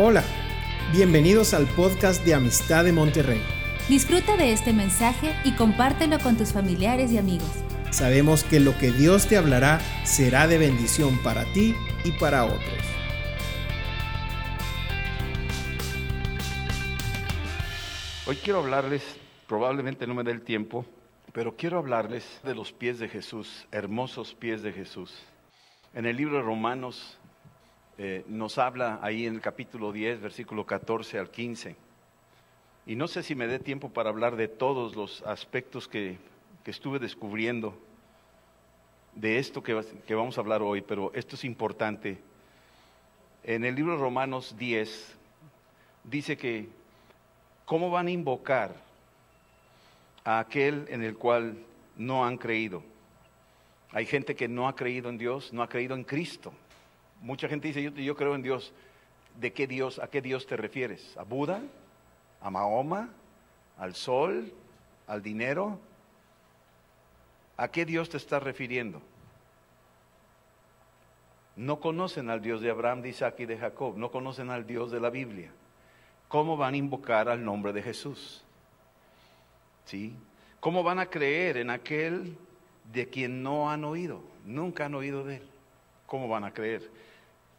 Hola, bienvenidos al podcast de Amistad de Monterrey. Disfruta de este mensaje y compártelo con tus familiares y amigos. Sabemos que lo que Dios te hablará será de bendición para ti y para otros. Hoy quiero hablarles, probablemente no me dé el tiempo, pero quiero hablarles de los pies de Jesús, hermosos pies de Jesús. En el libro de Romanos eh, nos habla ahí en el capítulo 10, versículo 14 al 15. Y no sé si me dé tiempo para hablar de todos los aspectos que, que estuve descubriendo de esto que, que vamos a hablar hoy, pero esto es importante. En el libro Romanos 10 dice que cómo van a invocar a aquel en el cual no han creído. Hay gente que no ha creído en Dios, no ha creído en Cristo. Mucha gente dice, yo, creo en Dios. ¿De qué Dios, a qué Dios te refieres? ¿A Buda? ¿A Mahoma? ¿Al sol? ¿Al dinero? ¿A qué Dios te estás refiriendo? No conocen al Dios de Abraham, de Isaac y de Jacob, no conocen al Dios de la Biblia. ¿Cómo van a invocar al nombre de Jesús? ¿Sí? ¿Cómo van a creer en aquel de quien no han oído? Nunca han oído de él. ¿Cómo van a creer?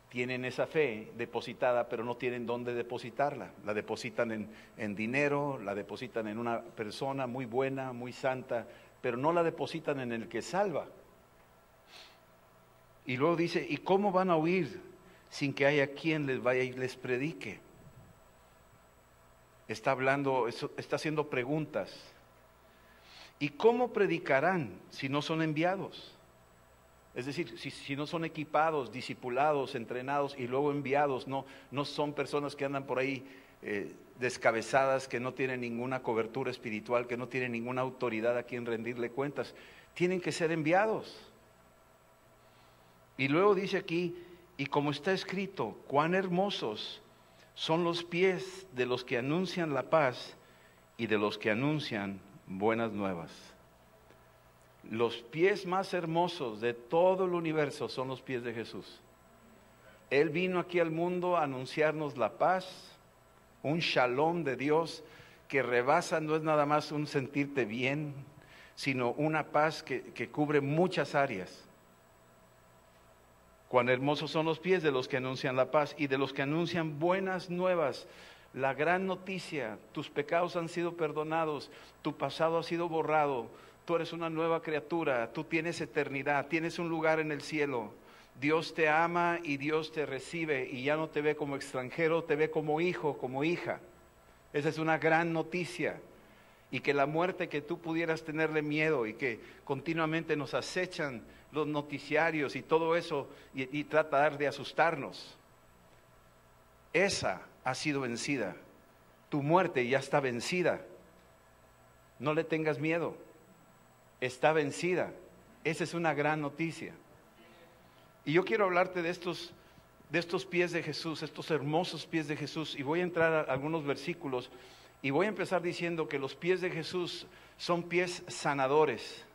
Tienen esa fe depositada, pero no tienen dónde depositarla. La depositan en, en, dinero, la depositan en una persona muy buena, muy santa, pero no la depositan en el que salva. Y luego dice, ¿y cómo van a oír sin que haya quien les vaya y les predique? Está hablando, está haciendo preguntas. ¿Y cómo predicarán si no son enviados? Es decir, si, no son equipados, discipulados, entrenados y luego enviados, no, no son personas que andan por ahí eh, descabezadas, que no tienen ninguna cobertura espiritual, que no tienen ninguna autoridad a quien rendirle cuentas. Tienen que ser enviados. Y luego dice aquí, y como está escrito, cuán hermosos son los pies de los que anuncian la paz y de los que anuncian buenas nuevas. Los pies más hermosos de todo el universo son los pies de Jesús. Él vino aquí al mundo a anunciarnos la paz, un shalom de Dios que rebasa, no es nada más un sentirte bien, sino una paz que, que cubre muchas áreas. Cuán hermosos son los pies de los que anuncian la paz y de los que anuncian buenas nuevas. La gran noticia, tus pecados han sido perdonados, tu pasado ha sido borrado, tú eres una nueva criatura, tú tienes eternidad, tienes un lugar en el cielo. Dios te ama y Dios te recibe y ya no te ve como extranjero, te ve como hijo, como hija. Esa es una gran noticia. Y que la muerte que tú pudieras tenerle miedo y que continuamente nos acechan los noticiarios y todo eso y, y tratar de asustarnos. Esa ha sido vencida. Tu muerte ya está vencida. No le tengas miedo está vencida. Esa es una gran noticia. Y yo quiero hablarte de estos, de estos pies de Jesús, estos hermosos pies de Jesús. Y voy a entrar a algunos versículos y voy a empezar diciendo que los pies de Jesús son pies sanadores.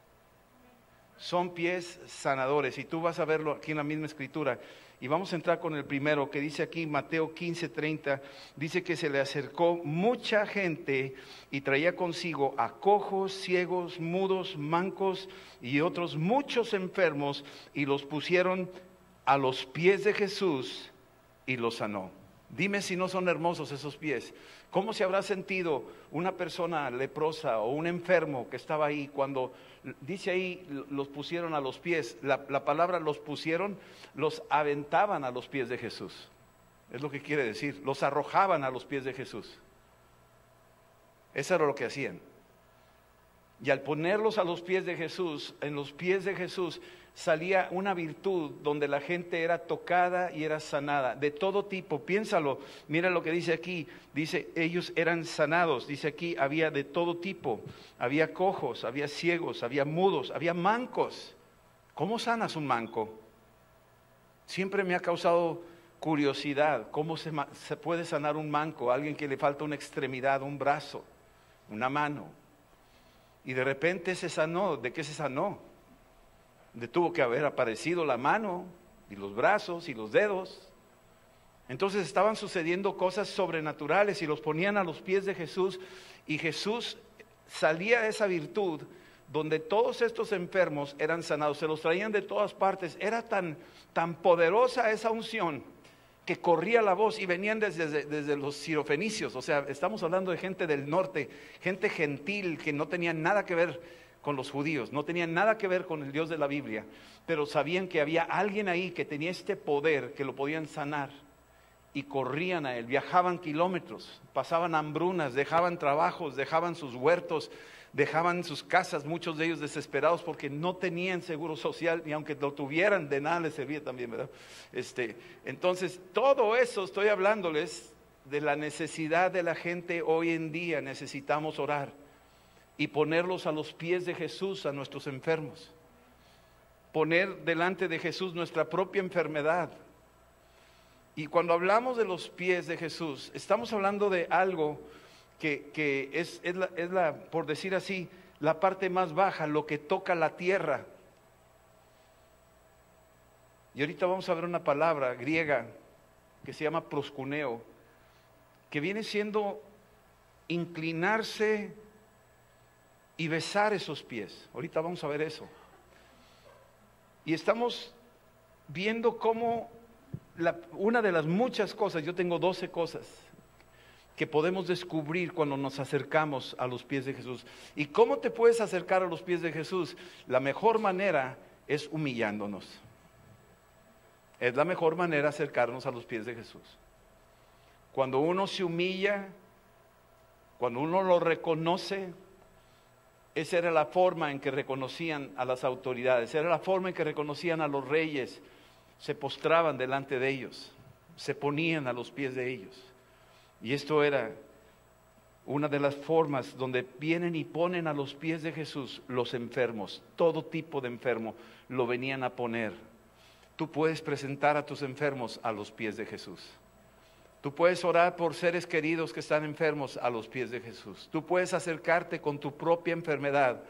Son pies sanadores. Y tú vas a verlo aquí en la misma escritura. Y vamos a entrar con el primero que dice aquí Mateo 15:30, dice que se le acercó mucha gente y traía consigo a cojos, ciegos, mudos, mancos y otros muchos enfermos y los pusieron a los pies de Jesús y los sanó. Dime si no son hermosos esos pies. ¿Cómo se habrá sentido una persona leprosa o un enfermo que estaba ahí cuando dice ahí los pusieron a los pies? La, la, palabra los pusieron, los aventaban a los pies de Jesús. Es lo que quiere decir. Los arrojaban a los pies de Jesús. Eso era lo que hacían. Y al ponerlos a los pies de Jesús, en los pies de Jesús, salía una virtud donde la gente era tocada y era sanada, de todo tipo. Piénsalo, mira lo que dice aquí, dice, ellos eran sanados, dice aquí, había de todo tipo, había cojos, había ciegos, había mudos, había mancos. ¿Cómo sanas un manco? Siempre me ha causado curiosidad, ¿cómo se, se puede sanar un manco? Alguien que le falta una extremidad, un brazo, una mano. Y de repente se sanó, ¿de qué se sanó? de tuvo que haber aparecido la mano y los brazos y los dedos. Entonces estaban sucediendo cosas sobrenaturales y los ponían a los pies de Jesús y Jesús salía de esa virtud donde todos estos enfermos eran sanados, se los traían de todas partes. Era tan, tan poderosa esa unción que corría la voz y venían desde, desde, los sirofenicios, o sea, estamos hablando de gente del norte, gente gentil que no tenía nada que ver con los judíos, no tenían nada que ver con el Dios de la Biblia, pero sabían que había alguien ahí que tenía este poder que lo podían sanar y corrían a él, viajaban kilómetros, pasaban hambrunas, dejaban trabajos, dejaban sus huertos, dejaban sus casas, muchos de ellos desesperados porque no tenían seguro social y aunque lo tuvieran de nada les servía también, ¿verdad? Este, entonces, todo eso estoy hablándoles de la necesidad de la gente hoy en día, necesitamos orar y ponerlos a los pies de Jesús a nuestros enfermos. Poner delante de Jesús nuestra propia enfermedad. Y cuando hablamos de los pies de Jesús, estamos hablando de algo que, es, la, es la, por decir así, la parte más baja, lo que toca la tierra. Y ahorita vamos a ver una palabra griega que se llama proscuneo, que viene siendo inclinarse y besar esos pies. Ahorita vamos a ver eso. Y estamos viendo cómo una de las muchas cosas, yo tengo 12 cosas que podemos descubrir cuando nos acercamos a los pies de Jesús. ¿Y cómo te puedes acercar a los pies de Jesús? La mejor manera es humillándonos. Es la mejor manera acercarnos a los pies de Jesús. Cuando uno se humilla, cuando uno lo reconoce, esa era la forma en que reconocían a las autoridades, era la forma en que reconocían a los reyes, se postraban delante de ellos, se ponían a los pies de ellos. Y esto era una de las formas donde vienen y ponen a los pies de Jesús los enfermos, todo tipo de enfermo lo venían a poner. Tú puedes presentar a tus enfermos a los pies de Jesús. Tú puedes orar por seres queridos que están enfermos a los pies de Jesús. Tú puedes acercarte con tu propia enfermedad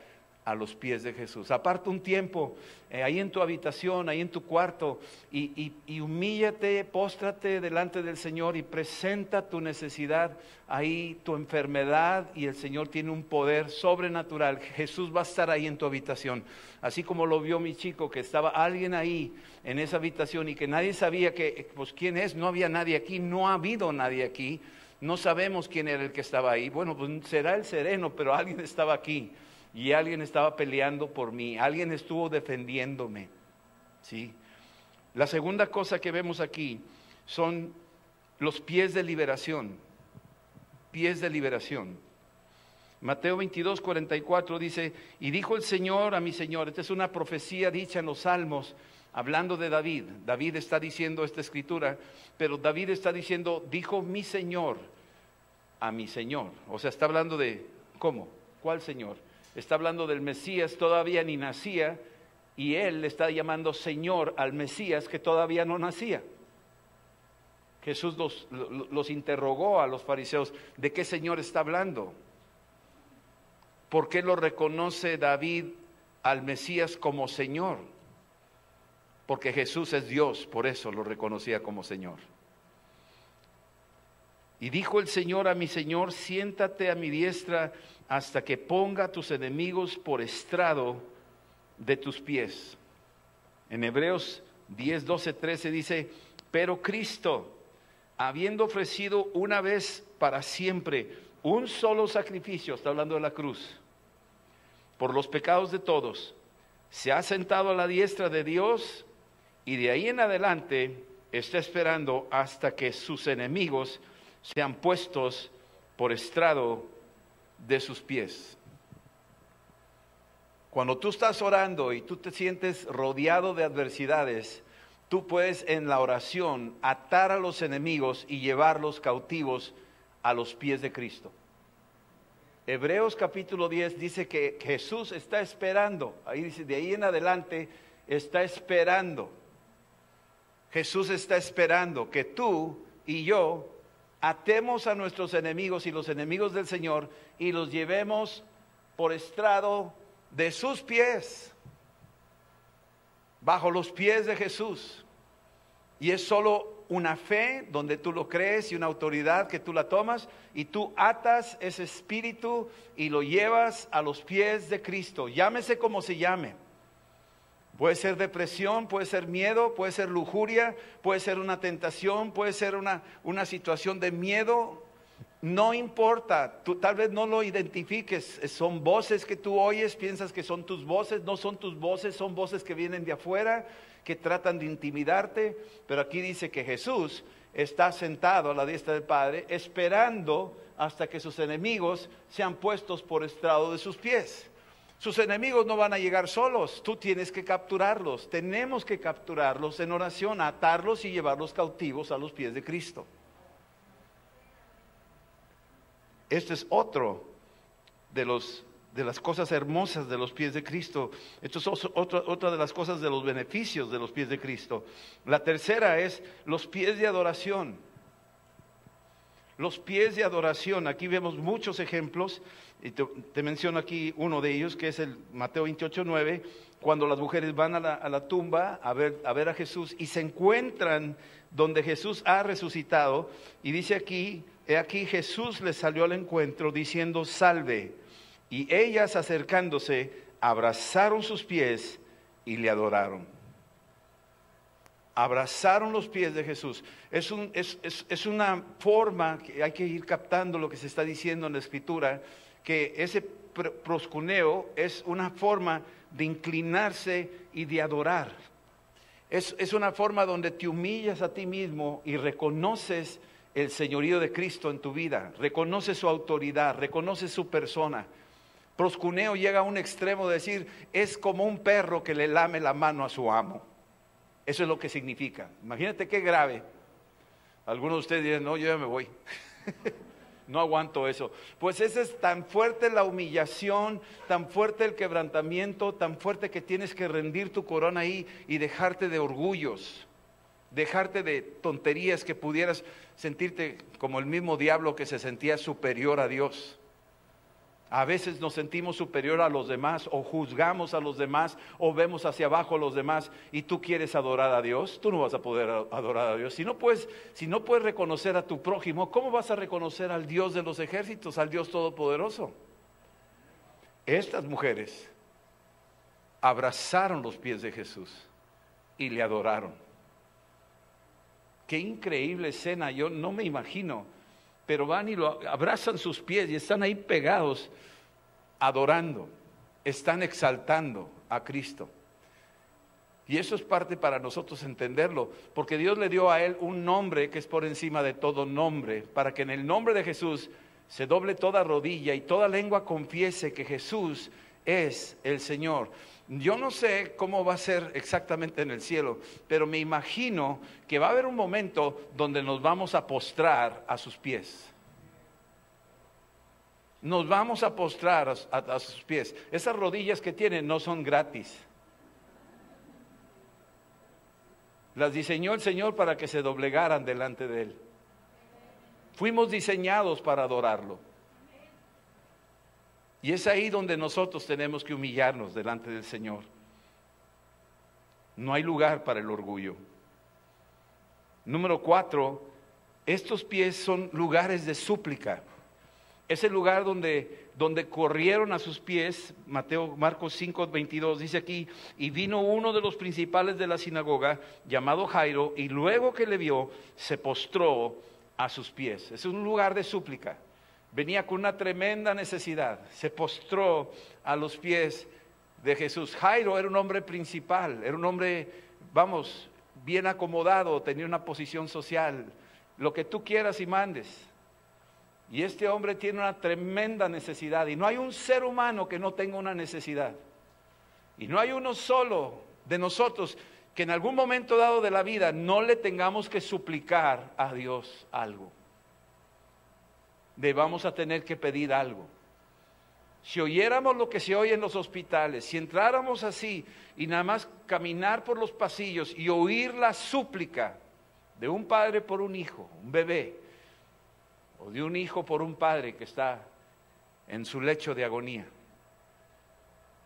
a los pies de Jesús. Aparta un tiempo eh, ahí en tu habitación, ahí en tu cuarto, y, humíllate, póstrate delante del Señor y presenta tu necesidad, ahí tu enfermedad, y el Señor tiene un poder sobrenatural. Jesús va a estar ahí en tu habitación. Así como lo vio mi chico, que estaba alguien ahí en esa habitación y que nadie sabía que, pues quién es, no había nadie aquí, no ha habido nadie aquí. No sabemos quién era el que estaba ahí. Bueno, pues será el sereno, pero alguien estaba aquí y alguien estaba peleando por mí, alguien estuvo defendiéndome. ¿sí? La segunda cosa que vemos aquí son los pies de liberación, pies de liberación. Mateo 22, 44 dice, y dijo el Señor a mi Señor, esta es una profecía dicha en los salmos, hablando de David. David está diciendo esta escritura, pero David está diciendo, dijo mi Señor a mi Señor. O sea, está hablando de, ¿cómo? ¿Cuál Señor? Está hablando del Mesías, todavía ni nacía, y él le está llamando Señor al Mesías que todavía no nacía. Jesús los, los, interrogó a los fariseos, ¿de qué Señor está hablando? ¿Por qué lo reconoce David al Mesías como Señor? Porque Jesús es Dios, por eso lo reconocía como Señor. Y dijo el Señor a mi Señor, siéntate a mi diestra hasta que ponga a tus enemigos por estrado de tus pies. En Hebreos 10, 12, 13 dice, pero Cristo, habiendo ofrecido una vez para siempre un solo sacrificio, está hablando de la cruz, por los pecados de todos, se ha sentado a la diestra de Dios y de ahí en adelante está esperando hasta que sus enemigos sean puestos por estrado de sus pies. Cuando tú estás orando y tú te sientes rodeado de adversidades, tú puedes en la oración atar a los enemigos y llevarlos cautivos a los pies de Cristo. Hebreos capítulo 10 dice que Jesús está esperando, ahí dice, de ahí en adelante está esperando. Jesús está esperando que tú y yo atemos a nuestros enemigos y los enemigos del Señor y los llevemos por estrado de sus pies, bajo los pies de Jesús. Y es solo una fe donde tú lo crees y una autoridad que tú la tomas y tú atas ese espíritu y lo llevas a los pies de Cristo. Llámese como se llame. Puede ser depresión, puede ser miedo, puede ser lujuria, puede ser una tentación, puede ser una, una situación de miedo. No importa, tú tal vez no lo identifiques, son voces que tú oyes, piensas que son tus voces, no son tus voces, son voces que vienen de afuera, que tratan de intimidarte, pero aquí dice que Jesús está sentado a la diestra del Padre, esperando hasta que sus enemigos sean puestos por estrado de sus pies. Sus enemigos no van a llegar solos, tú tienes que capturarlos, tenemos que capturarlos en oración, atarlos y llevarlos cautivos a los pies de Cristo. Este es otro de, los, de las cosas hermosas de los pies de Cristo. Esto es otra de las cosas de los beneficios de los pies de Cristo. La tercera es los pies de adoración. Los pies de adoración, aquí vemos muchos ejemplos, y te, menciono aquí uno de ellos, que es el Mateo 28, 9, cuando las mujeres van a la, tumba a ver, a Jesús y se encuentran donde Jesús ha resucitado, y dice aquí, he aquí Jesús les salió al encuentro diciendo, salve, y ellas acercándose, abrazaron sus pies y le adoraron abrazaron los pies de Jesús. Es, un, es, es, una forma que hay que ir captando lo que se está diciendo en la escritura, que ese proscuneo es una forma de inclinarse y de adorar. Es, es una forma donde te humillas a ti mismo y reconoces el señorío de Cristo en tu vida, reconoces su autoridad, reconoces su persona. Proscuneo llega a un extremo de decir, es como un perro que le lame la mano a su amo. Eso es lo que significa. Imagínate qué grave. Algunos de ustedes dirán, no, yo ya me voy. no aguanto eso. Pues esa es tan fuerte la humillación, tan fuerte el quebrantamiento, tan fuerte que tienes que rendir tu corona ahí y dejarte de orgullos, dejarte de tonterías que pudieras sentirte como el mismo diablo que se sentía superior a Dios. A veces nos sentimos superior a los demás o juzgamos a los demás o vemos hacia abajo a los demás y tú quieres adorar a Dios, tú no vas a poder adorar a Dios. Si no puedes, si no puedes reconocer a tu prójimo, ¿cómo vas a reconocer al Dios de los ejércitos, al Dios todopoderoso? Estas mujeres abrazaron los pies de Jesús y le adoraron. Qué increíble escena, yo no me imagino pero van y lo abrazan sus pies y están ahí pegados adorando, están exaltando a Cristo. Y eso es parte para nosotros entenderlo, porque Dios le dio a él un nombre que es por encima de todo nombre, para que en el nombre de Jesús se doble toda rodilla y toda lengua confiese que Jesús es el Señor. Yo no sé cómo va a ser exactamente en el cielo, pero me imagino que va a haber un momento donde nos vamos a postrar a sus pies. Nos vamos a postrar a, sus pies. Esas rodillas que tienen no son gratis. Las diseñó el Señor para que se doblegaran delante de Él. Fuimos diseñados para adorarlo. Y es ahí donde nosotros tenemos que humillarnos delante del Señor. No hay lugar para el orgullo. Número cuatro, estos pies son lugares de súplica. Es el lugar donde, donde corrieron a sus pies, Mateo, Marcos 5, 22, dice aquí, y vino uno de los principales de la sinagoga, llamado Jairo, y luego que le vio, se postró a sus pies. Es un lugar de súplica venía con una tremenda necesidad, se postró a los pies de Jesús. Jairo era un hombre principal, era un hombre, vamos, bien acomodado, tenía una posición social, lo que tú quieras y mandes. Y este hombre tiene una tremenda necesidad y no hay un ser humano que no tenga una necesidad. Y no hay uno solo de nosotros que en algún momento dado de la vida no le tengamos que suplicar a Dios algo de vamos a tener que pedir algo. Si oyéramos lo que se oye en los hospitales, si entráramos así y nada más caminar por los pasillos y oír la súplica de un padre por un hijo, un bebé, o de un hijo por un padre que está en su lecho de agonía,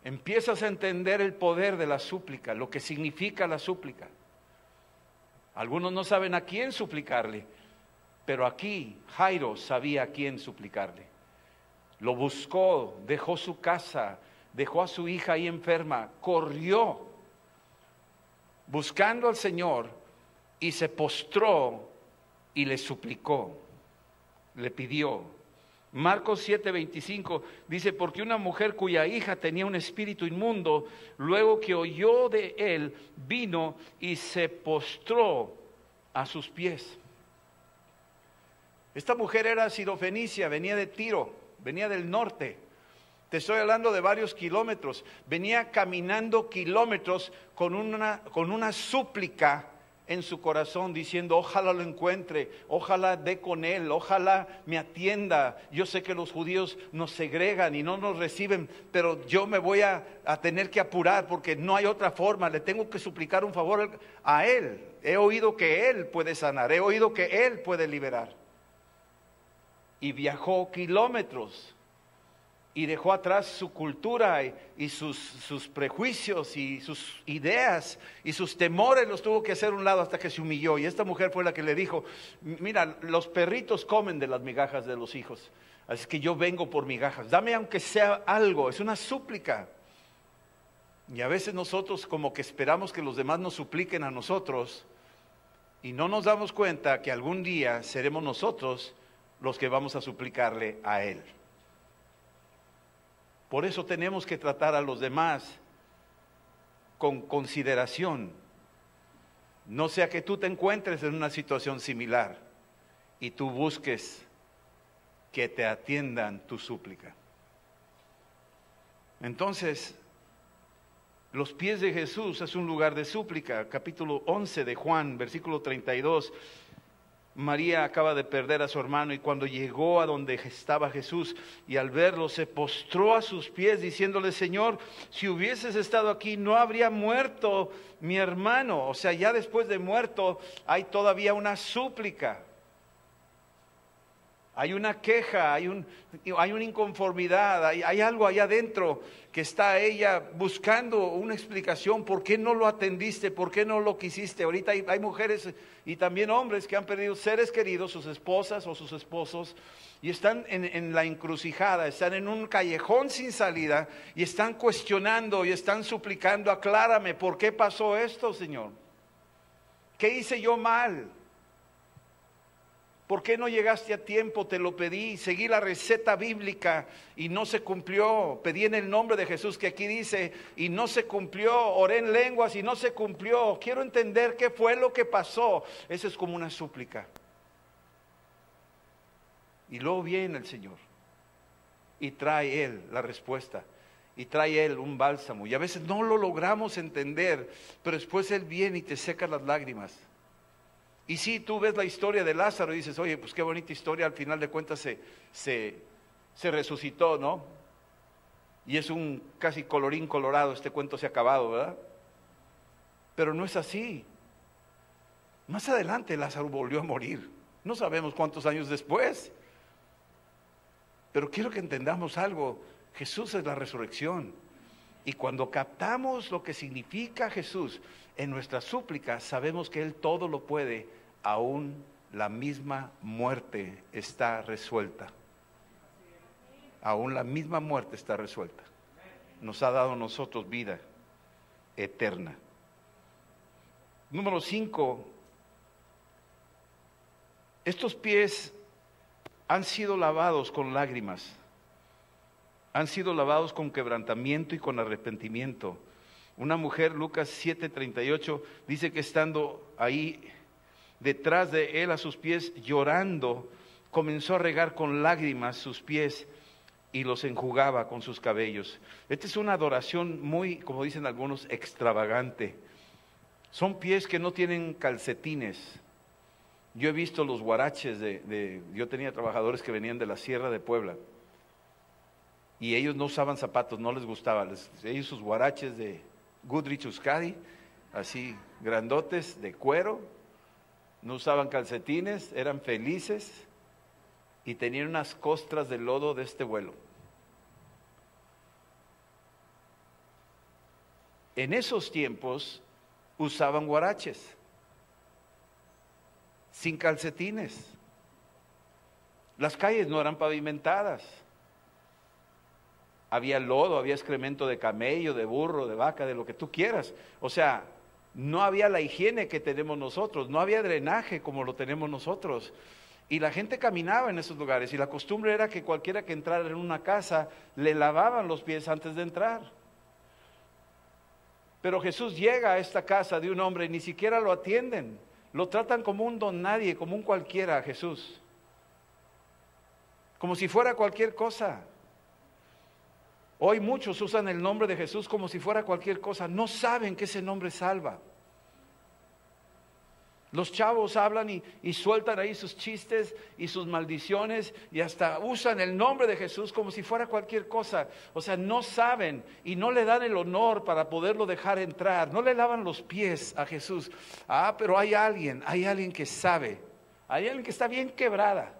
empiezas a entender el poder de la súplica, lo que significa la súplica. Algunos no saben a quién suplicarle, pero aquí Jairo sabía a quién suplicarle. Lo buscó, dejó su casa, dejó a su hija ahí enferma, corrió buscando al Señor y se postró y le suplicó, le pidió. Marcos 7:25 dice, porque una mujer cuya hija tenía un espíritu inmundo, luego que oyó de él, vino y se postró a sus pies. Esta mujer era sirofenicia, venía de Tiro, venía del norte. Te estoy hablando de varios kilómetros. Venía caminando kilómetros con una, con una súplica en su corazón diciendo, ojalá lo encuentre, ojalá dé con él, ojalá me atienda. Yo sé que los judíos nos segregan y no nos reciben, pero yo me voy a, a, tener que apurar porque no hay otra forma, le tengo que suplicar un favor a él. He oído que él puede sanar, he oído que él puede liberar. Y viajó kilómetros y dejó atrás su cultura y, sus, sus, prejuicios y sus ideas y sus temores, los tuvo que hacer un lado hasta que se humilló. Y esta mujer fue la que le dijo, mira, los perritos comen de las migajas de los hijos, así que yo vengo por migajas, dame aunque sea algo, es una súplica. Y a veces nosotros como que esperamos que los demás nos supliquen a nosotros y no nos damos cuenta que algún día seremos nosotros los que vamos a suplicarle a Él. Por eso tenemos que tratar a los demás con consideración. No sea que tú te encuentres en una situación similar y tú busques que te atiendan tu súplica. Entonces, los pies de Jesús es un lugar de súplica. Capítulo 11 de Juan, versículo 32. María acaba de perder a su hermano y cuando llegó a donde estaba Jesús y al verlo se postró a sus pies diciéndole, Señor, si hubieses estado aquí no habría muerto mi hermano. O sea, ya después de muerto hay todavía una súplica. Hay una queja, hay, un, hay una inconformidad, hay, algo allá adentro que está ella buscando una explicación. ¿Por qué no lo atendiste? ¿Por qué no lo quisiste? Ahorita hay, hay mujeres y también hombres que han perdido seres queridos, sus esposas o sus esposos, y están en, en la encrucijada, están en un callejón sin salida y están cuestionando y están suplicando, aclárame, ¿por qué pasó esto, Señor? ¿Qué hice yo mal? ¿Por qué no llegaste a tiempo? Te lo pedí, seguí la receta bíblica y no se cumplió. Pedí en el nombre de Jesús que aquí dice y no se cumplió. Oré en lenguas y no se cumplió. Quiero entender qué fue lo que pasó. Eso es como una súplica. Y luego viene el Señor y trae Él la respuesta. Y trae Él un bálsamo. Y a veces no lo logramos entender, pero después Él viene y te seca las lágrimas. Y si tú ves la historia de Lázaro y dices, oye, pues qué bonita historia, al final de cuentas se, se, resucitó, ¿no? Y es un casi colorín colorado, este cuento se ha acabado, ¿verdad? Pero no es así. Más adelante Lázaro volvió a morir. No sabemos cuántos años después. Pero quiero que entendamos algo. Jesús es la resurrección. Y cuando captamos lo que significa Jesús en nuestra súplica, sabemos que Él todo lo puede aún la misma muerte está resuelta. Aún la misma muerte está resuelta. Nos ha dado a nosotros vida eterna. Número cinco, estos pies han sido lavados con lágrimas, han sido lavados con quebrantamiento y con arrepentimiento. Una mujer, Lucas 7:38, dice que estando ahí detrás de él a sus pies, llorando, comenzó a regar con lágrimas sus pies y los enjugaba con sus cabellos. Esta es una adoración muy, como dicen algunos, extravagante. Son pies que no tienen calcetines. Yo he visto los guaraches de, yo tenía trabajadores que venían de la Sierra de Puebla y ellos no usaban zapatos, no les gustaba. ellos sus guaraches de Goodrich Euskadi, así grandotes, de cuero, no usaban calcetines, eran felices y tenían unas costras de lodo de este vuelo. En esos tiempos usaban guaraches. sin calcetines. Las calles no eran pavimentadas. Había lodo, había excremento de camello, de burro, de vaca, de lo que tú quieras. O sea, no había la higiene que tenemos nosotros, no había drenaje como lo tenemos nosotros. Y la gente caminaba en esos lugares y la costumbre era que cualquiera que entrara en una casa le lavaban los pies antes de entrar. Pero Jesús llega a esta casa de un hombre y ni siquiera lo atienden. Lo tratan como un don nadie, como un cualquiera Jesús. Como si fuera cualquier cosa. Hoy muchos usan el nombre de Jesús como si fuera cualquier cosa. No saben que ese nombre salva. Los chavos hablan y, sueltan ahí sus chistes y sus maldiciones y hasta usan el nombre de Jesús como si fuera cualquier cosa. O sea, no saben y no le dan el honor para poderlo dejar entrar. No le lavan los pies a Jesús. Ah, pero hay alguien, hay alguien que sabe. Hay alguien que está bien quebrada.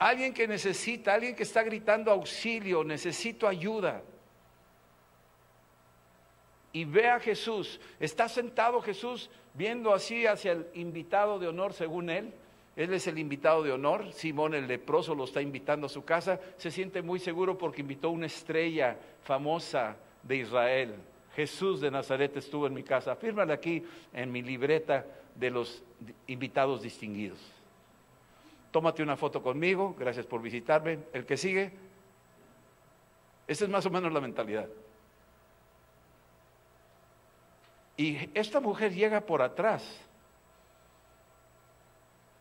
Alguien que necesita, alguien que está gritando auxilio, necesito ayuda y ve a Jesús. Está sentado Jesús viendo así hacia el invitado de honor según él. Él es el invitado de honor. Simón el leproso lo está invitando a su casa. Se siente muy seguro porque invitó una estrella famosa de Israel. Jesús de Nazaret estuvo en mi casa. Fírmale aquí en mi libreta de los invitados distinguidos. Tómate una foto conmigo. Gracias por visitarme. El que sigue. Esa es más o menos la mentalidad. Y esta mujer llega por atrás.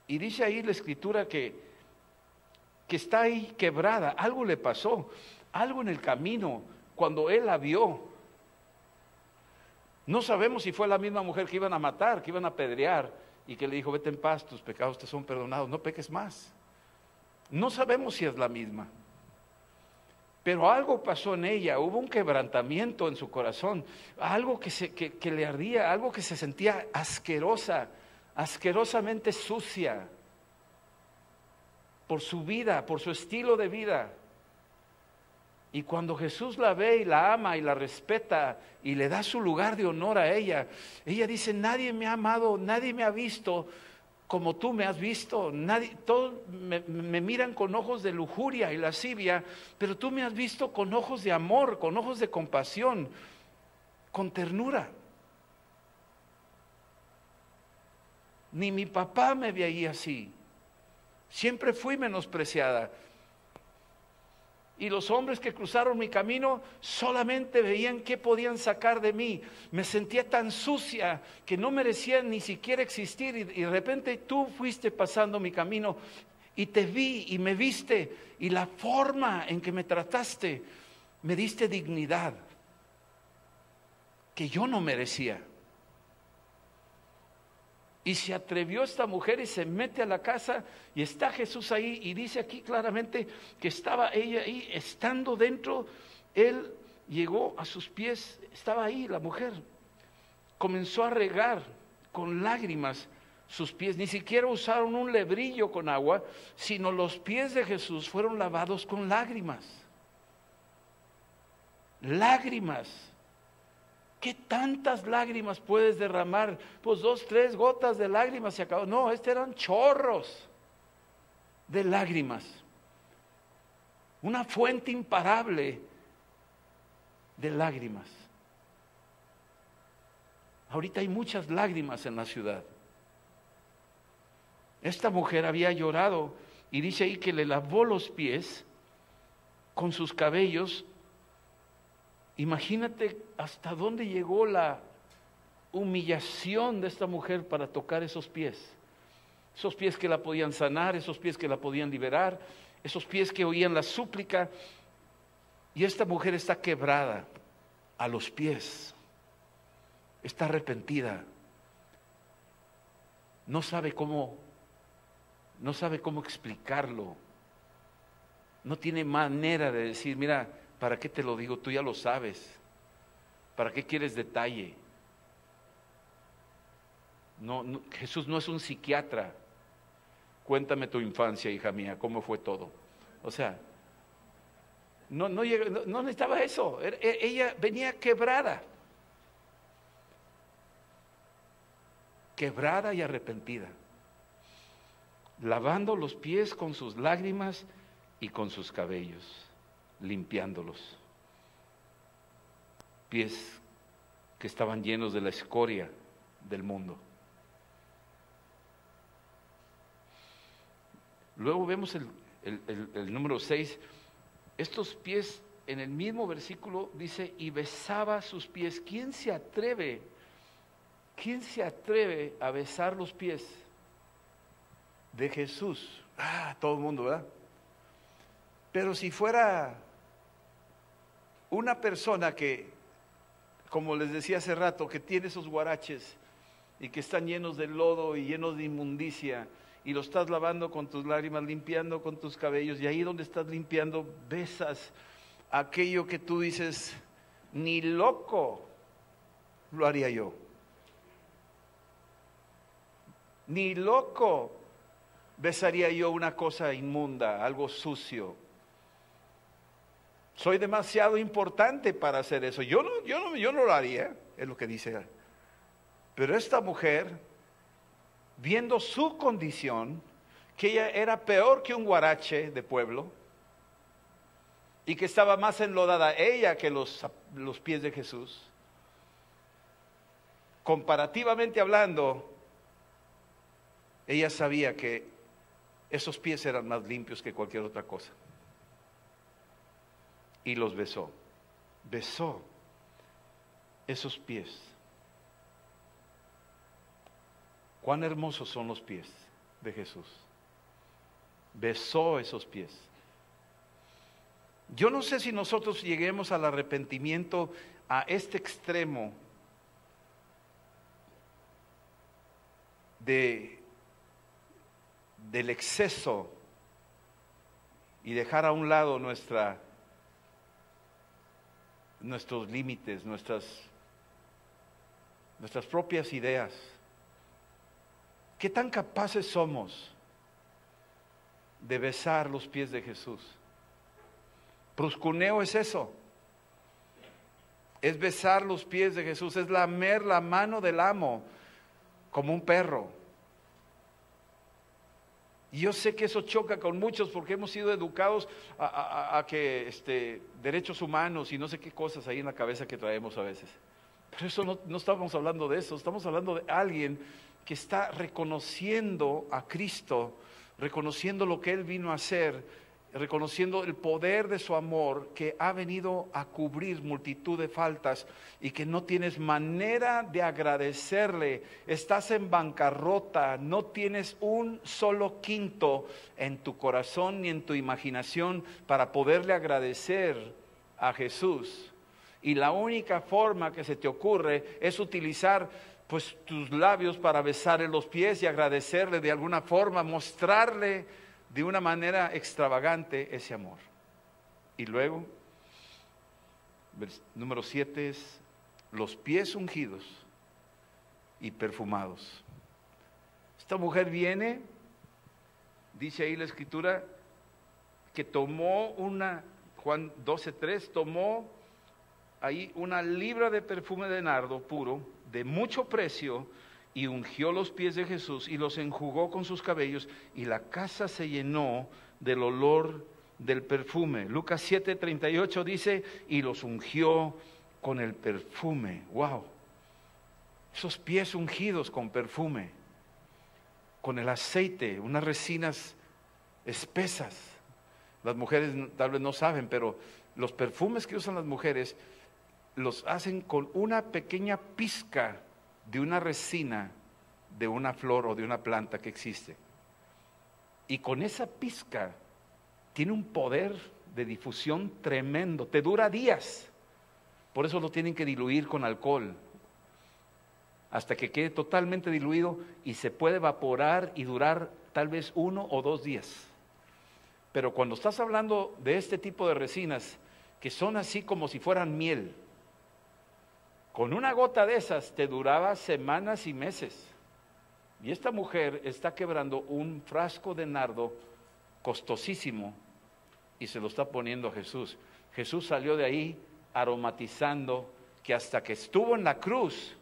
Y dice ahí la escritura que, que está ahí quebrada. Algo le pasó. Algo en el camino cuando él la vio. No sabemos si fue la misma mujer que iban a matar, que iban a pedrear y que le dijo, vete en paz, tus pecados te son perdonados, no peques más. No sabemos si es la misma. Pero algo pasó en ella, hubo un quebrantamiento en su corazón, algo que, se, que, le ardía, algo que se sentía asquerosa, asquerosamente sucia por su vida, por su estilo de vida. Y cuando Jesús la ve y la ama y la respeta y le da su lugar de honor a ella, ella dice, nadie me ha amado, nadie me ha visto como tú me has visto. Nadie, todos me, miran con ojos de lujuria y lascivia, pero tú me has visto con ojos de amor, con ojos de compasión, con ternura. Ni mi papá me veía así. Siempre fui menospreciada. Y los hombres que cruzaron mi camino solamente veían qué podían sacar de mí. Me sentía tan sucia que no merecía ni siquiera existir. Y, de repente tú fuiste pasando mi camino y te vi y me viste. Y la forma en que me trataste, me diste dignidad que yo no merecía. Y se atrevió esta mujer y se mete a la casa y está Jesús ahí y dice aquí claramente que estaba ella ahí, estando dentro, él llegó a sus pies, estaba ahí la mujer, comenzó a regar con lágrimas sus pies, ni siquiera usaron un lebrillo con agua, sino los pies de Jesús fueron lavados con lágrimas. Lágrimas ¿Qué tantas lágrimas puedes derramar? Pues dos, tres gotas de lágrimas se acabó. No, estos eran chorros de lágrimas. Una fuente imparable de lágrimas. Ahorita hay muchas lágrimas en la ciudad. Esta mujer había llorado y dice ahí que le lavó los pies con sus cabellos Imagínate hasta dónde llegó la humillación de esta mujer para tocar esos pies. Esos pies que la podían sanar, esos pies que la podían liberar, esos pies que oían la súplica. Y esta mujer está quebrada a los pies, está arrepentida, no sabe cómo, no sabe cómo explicarlo, no tiene manera de decir, mira, ¿Para qué te lo digo? Tú ya lo sabes. ¿Para qué quieres detalle? No, Jesús no es un psiquiatra. Cuéntame tu infancia, hija mía, cómo fue todo. O sea, no, no, no necesitaba eso. E, ella venía quebrada. Quebrada y arrepentida. lavando los pies con sus lágrimas y con sus cabellos, limpiándolos. Pies que estaban llenos de la escoria del mundo. Luego vemos el, el número 6. Estos pies en el mismo versículo dice, y besaba sus pies. ¿Quién se atreve? ¿Quién se atreve a besar los pies de Jesús? Ah, todo el mundo, ¿verdad? Pero si fuera una persona que, como les decía hace rato, que tiene esos guaraches y que están llenos de lodo y llenos de inmundicia, y lo estás lavando con tus lágrimas, limpiando con tus cabellos, y ahí donde estás limpiando, besas aquello que tú dices, ni loco lo haría yo. Ni loco besaría yo una cosa inmunda, algo sucio. Soy demasiado importante para hacer eso. Yo no, yo no, yo no lo haría, es lo que dice. Pero esta mujer, viendo su condición, que ella era peor que un guarache de pueblo, y que estaba más enlodada ella que los, los pies de Jesús, comparativamente hablando, ella sabía que esos pies eran más limpios que cualquier otra cosa. Y los besó. Besó esos pies. Cuán hermosos son los pies de Jesús. Besó esos pies. Yo no sé si nosotros lleguemos al arrepentimiento a este extremo de, del exceso y dejar a un lado nuestra, nuestros límites, nuestras, nuestras propias ideas. ¿Qué tan capaces somos de besar los pies de Jesús? Pruscuneo es eso. Es besar los pies de Jesús, es lamer la mano del amo como un perro. Y yo sé que eso choca con muchos porque hemos sido educados a, que este, derechos humanos y no sé qué cosas ahí en la cabeza que traemos a veces. Pero eso no, no estamos hablando de eso, estamos hablando de alguien que está reconociendo a Cristo, reconociendo lo que Él vino a hacer reconociendo el poder de su amor que ha venido a cubrir multitud de faltas y que no tienes manera de agradecerle, estás en bancarrota, no tienes un solo quinto en tu corazón ni en tu imaginación para poderle agradecer a Jesús. Y la única forma que se te ocurre es utilizar pues tus labios para besarle los pies y agradecerle de alguna forma, mostrarle de una manera extravagante ese amor. Y luego, número siete es los pies ungidos y perfumados. Esta mujer viene, dice ahí la escritura, que tomó una, Juan 12.3, tomó ahí una libra de perfume de nardo puro, de mucho precio, y ungió los pies de Jesús y los enjugó con sus cabellos y la casa se llenó del olor del perfume. Lucas 7:38 dice, y los ungió con el perfume. ¡Wow! Esos pies ungidos con perfume, con el aceite, unas resinas espesas. Las mujeres tal vez no saben, pero los perfumes que usan las mujeres los hacen con una pequeña pizca de una resina de una flor o de una planta que existe. Y con esa pizca tiene un poder de difusión tremendo, te dura días. Por eso lo tienen que diluir con alcohol hasta que quede totalmente diluido y se puede evaporar y durar tal vez uno o dos días. Pero cuando estás hablando de este tipo de resinas, que son así como si fueran miel, con una gota de esas te duraba semanas y meses. Y esta mujer está quebrando un frasco de nardo costosísimo y se lo está poniendo a Jesús. Jesús salió de ahí aromatizando que hasta que estuvo en la cruz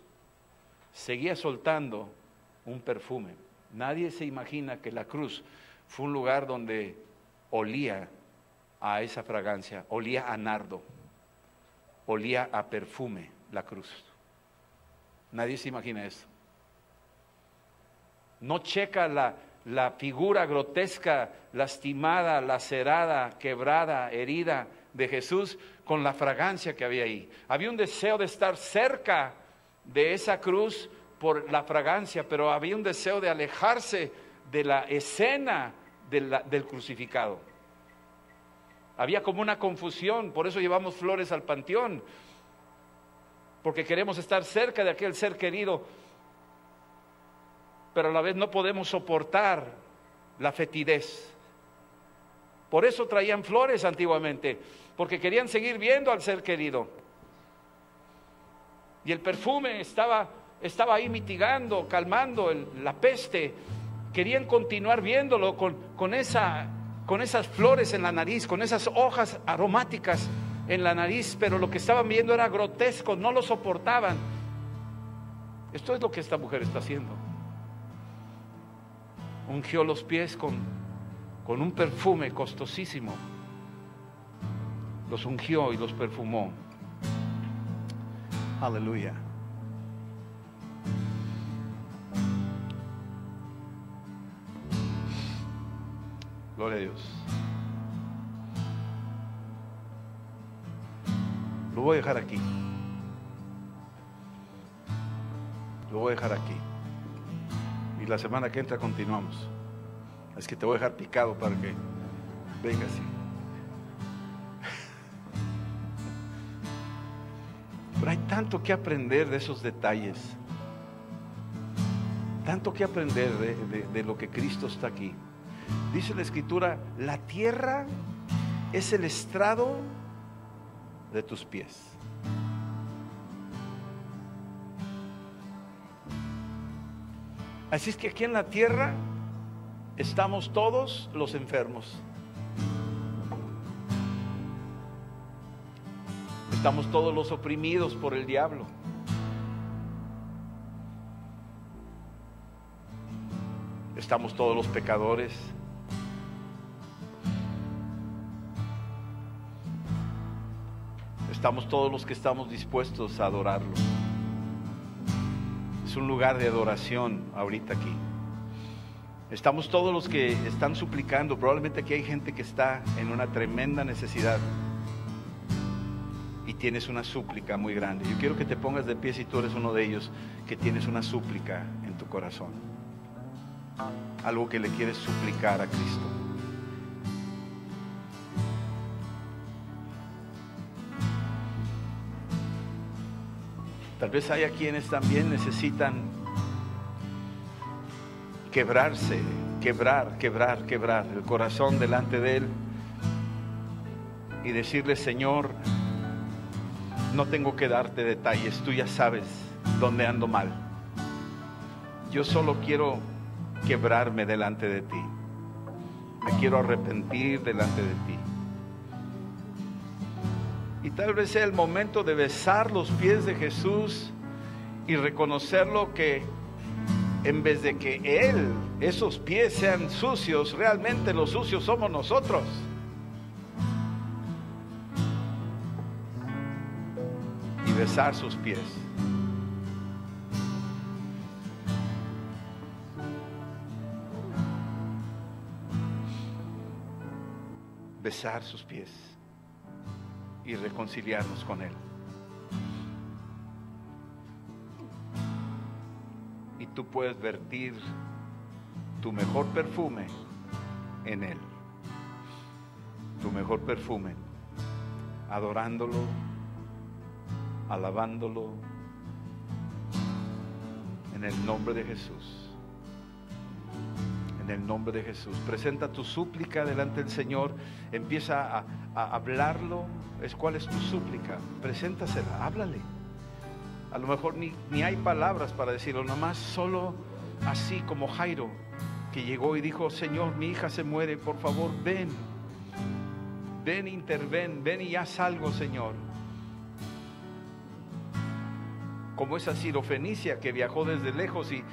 seguía soltando un perfume. Nadie se imagina que la cruz fue un lugar donde olía a esa fragancia, olía a nardo, olía a perfume la cruz. Nadie se imagina eso. No checa la, la figura grotesca, lastimada, lacerada, quebrada, herida de Jesús con la fragancia que había ahí. Había un deseo de estar cerca de esa cruz por la fragancia, pero había un deseo de alejarse de la escena del crucificado. Había como una confusión, por eso llevamos flores al panteón, porque queremos estar cerca de aquel ser querido, pero a la vez no podemos soportar la fetidez. Por eso traían flores antiguamente, porque querían seguir viendo al ser querido. Y el perfume estaba, estaba ahí mitigando, calmando la peste. Querían continuar viéndolo con, con, esa, con esas flores en la nariz, con esas hojas aromáticas en la nariz, pero lo que estaban viendo era grotesco, no lo soportaban. Esto es lo que esta mujer está haciendo. Ungió los pies con, con un perfume costosísimo. Los ungió y los perfumó. Aleluya. Gloria a Dios. Lo voy a dejar aquí. Lo voy a dejar aquí. Y la semana que entra continuamos. Es que te voy a dejar picado para que vengas. Pero hay tanto que aprender de esos detalles. Tanto que aprender de, de lo que Cristo está aquí. Dice la escritura, la tierra es el estrado de tus pies. Así es que aquí en la tierra estamos todos los enfermos. Estamos todos los oprimidos por el diablo. Estamos todos los pecadores. Estamos todos los que estamos dispuestos a adorarlo. Es un lugar de adoración ahorita aquí. Estamos todos los que están suplicando. Probablemente aquí hay gente que está en una tremenda necesidad y tienes una súplica muy grande. Yo quiero que te pongas de pie si tú eres uno de ellos que tienes una súplica en tu corazón. Algo que le quieres suplicar a Cristo. Tal vez haya quienes también necesitan quebrarse, quebrar, quebrar, quebrar el corazón delante de Él y decirle, Señor, no tengo que darte detalles, tú ya sabes dónde ando mal. Yo solo quiero quebrarme delante de ti. Me quiero arrepentir delante de ti. Y tal vez sea el momento de besar los pies de Jesús y reconocerlo que en vez de que Él, esos pies sean sucios, realmente los sucios somos nosotros. Y besar sus pies. Besar sus pies y reconciliarnos con Él. Y tú puedes vertir tu mejor perfume en Él. Tu mejor perfume, adorándolo, alabándolo, en el nombre de Jesús en el nombre de Jesús. Presenta tu súplica delante del Señor, empieza a, hablarlo. Es cuál es tu súplica, preséntasela, háblale. A lo mejor ni, ni hay palabras para decirlo, nomás solo así como Jairo, que llegó y dijo, Señor, mi hija se muere, por favor, ven, ven, interven, ven y haz algo, Señor. Como esa sirofenicia que viajó desde lejos y,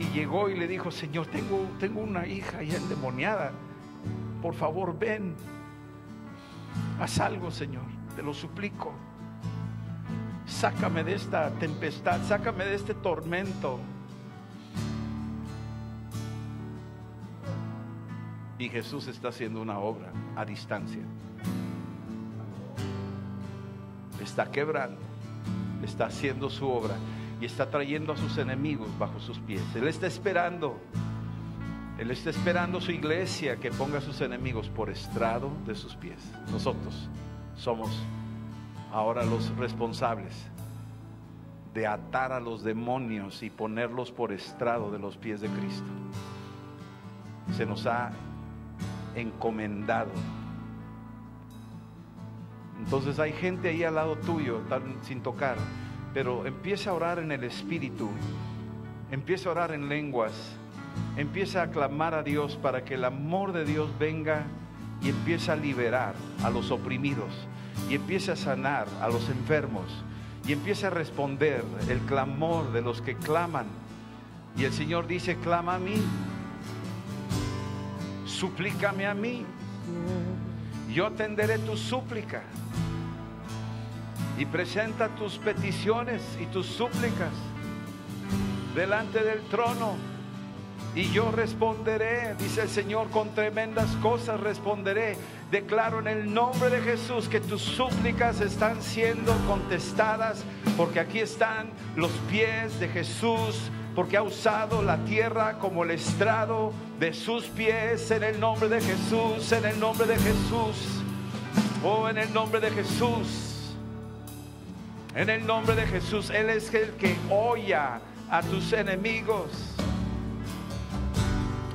Y llegó y le dijo, Señor, tengo, tengo una hija ya endemoniada. Por favor, ven. Haz algo, Señor. Te lo suplico. Sácame de esta tempestad, sácame de este tormento. Y Jesús está haciendo una obra a distancia. Está quebrando, está haciendo su obra y está trayendo a sus enemigos bajo sus pies. Él está esperando, Él está esperando su iglesia que ponga a sus enemigos por estrado de sus pies. Nosotros somos ahora los responsables de atar a los demonios y ponerlos por estrado de los pies de Cristo. Se nos ha encomendado. Entonces hay gente ahí al lado tuyo, sin tocar, pero empieza a orar en el Espíritu, empieza a orar en lenguas, empieza a clamar a Dios para que el amor de Dios venga y empiece a liberar a los oprimidos y empiece a sanar a los enfermos y empiece a responder el clamor de los que claman. Y el Señor dice, clama a mí suplícame a mí. Yo atenderé tu súplica. Y presenta tus peticiones y tus súplicas delante del trono. Y yo responderé, dice el Señor, con tremendas cosas responderé. Declaro en el nombre de Jesús que tus súplicas están siendo contestadas, porque aquí están los pies de Jesús porque ha usado la tierra como el estrado de sus pies en el nombre de Jesús, en el nombre de Jesús, oh, en el nombre de Jesús, en el nombre de Jesús. Él es el que oya a tus enemigos,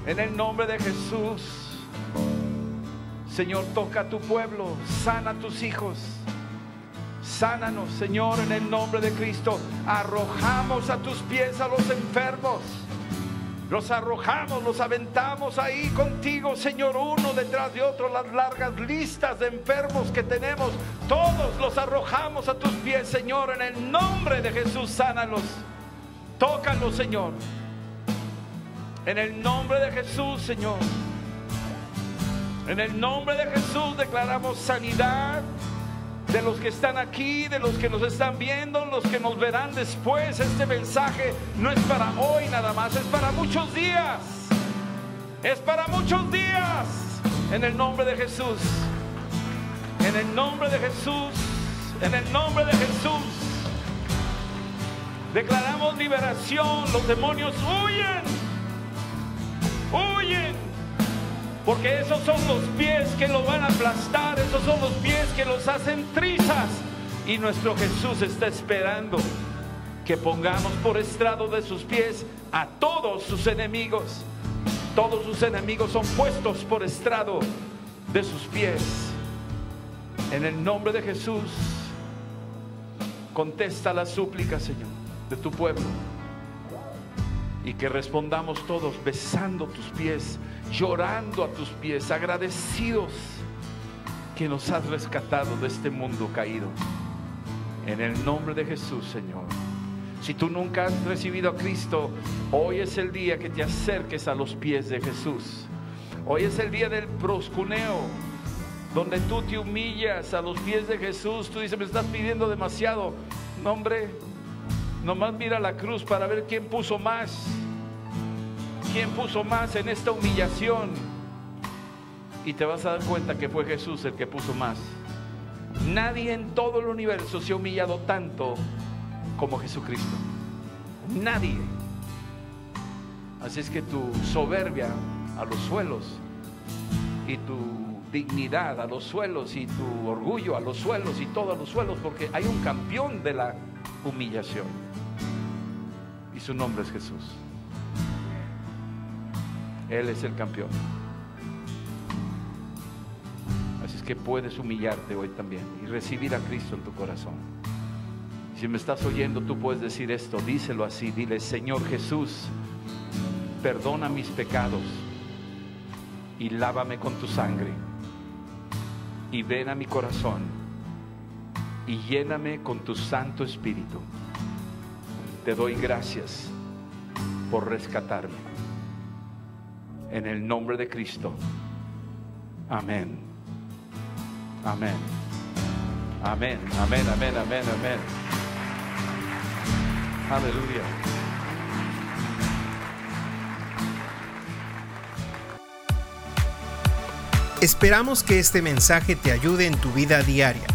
en el nombre de Jesús. Señor, toca a tu pueblo, sana a tus hijos. Sánanos, Señor, en el nombre de Cristo. Arrojamos a tus pies a los enfermos. Los arrojamos, los aventamos ahí contigo, Señor, uno detrás de otro, las largas listas de enfermos que tenemos. Todos los arrojamos a tus pies, Señor, en el nombre de Jesús, sánalos. Tócalos, Señor. En el nombre de Jesús, Señor. En el nombre de Jesús declaramos sanidad, de los que están aquí, de los que nos están viendo, los que nos verán después. Este mensaje no es para hoy nada más, es para muchos días. Es para muchos días. En el nombre de Jesús. En el nombre de Jesús. En el nombre de Jesús. Declaramos liberación. Los demonios huyen. Huyen porque esos son los pies que lo van a aplastar, esos son los pies que los hacen trizas. Y nuestro Jesús está esperando que pongamos por estrado de sus pies a todos sus enemigos. Todos sus enemigos son puestos por estrado de sus pies. En el nombre de Jesús, contesta la súplica, Señor, de tu pueblo. Y que respondamos todos besando tus pies llorando a tus pies, agradecidos que nos has rescatado de este mundo caído. En el nombre de Jesús, Señor. Si tú nunca has recibido a Cristo, hoy es el día que te acerques a los pies de Jesús. Hoy es el día del proscuneo, donde tú te humillas a los pies de Jesús. Tú dices, me estás pidiendo demasiado. No, hombre, nomás mira la cruz para ver quién puso más. ¿Quién puso más en esta humillación? Y te vas a dar cuenta que fue Jesús el que puso más. Nadie en todo el universo se ha humillado tanto como Jesucristo. Nadie. Así es que tu soberbia a los suelos y tu dignidad a los suelos y tu orgullo a los suelos y todo a los suelos, porque hay un campeón de la humillación. Y su nombre es Jesús. Él es el campeón. Así es que puedes humillarte hoy también y recibir a Cristo en tu corazón. Si me estás oyendo, tú puedes decir esto, díselo así, dile, Señor Jesús, perdona mis pecados y lávame con tu sangre y ven a mi corazón y lléname con tu Santo Espíritu. Te doy gracias por rescatarme. En el nombre de Cristo. Amén. Amén. Amén, amén, amén, amén, amén. Aleluya. Esperamos que este mensaje te ayude en tu vida diaria.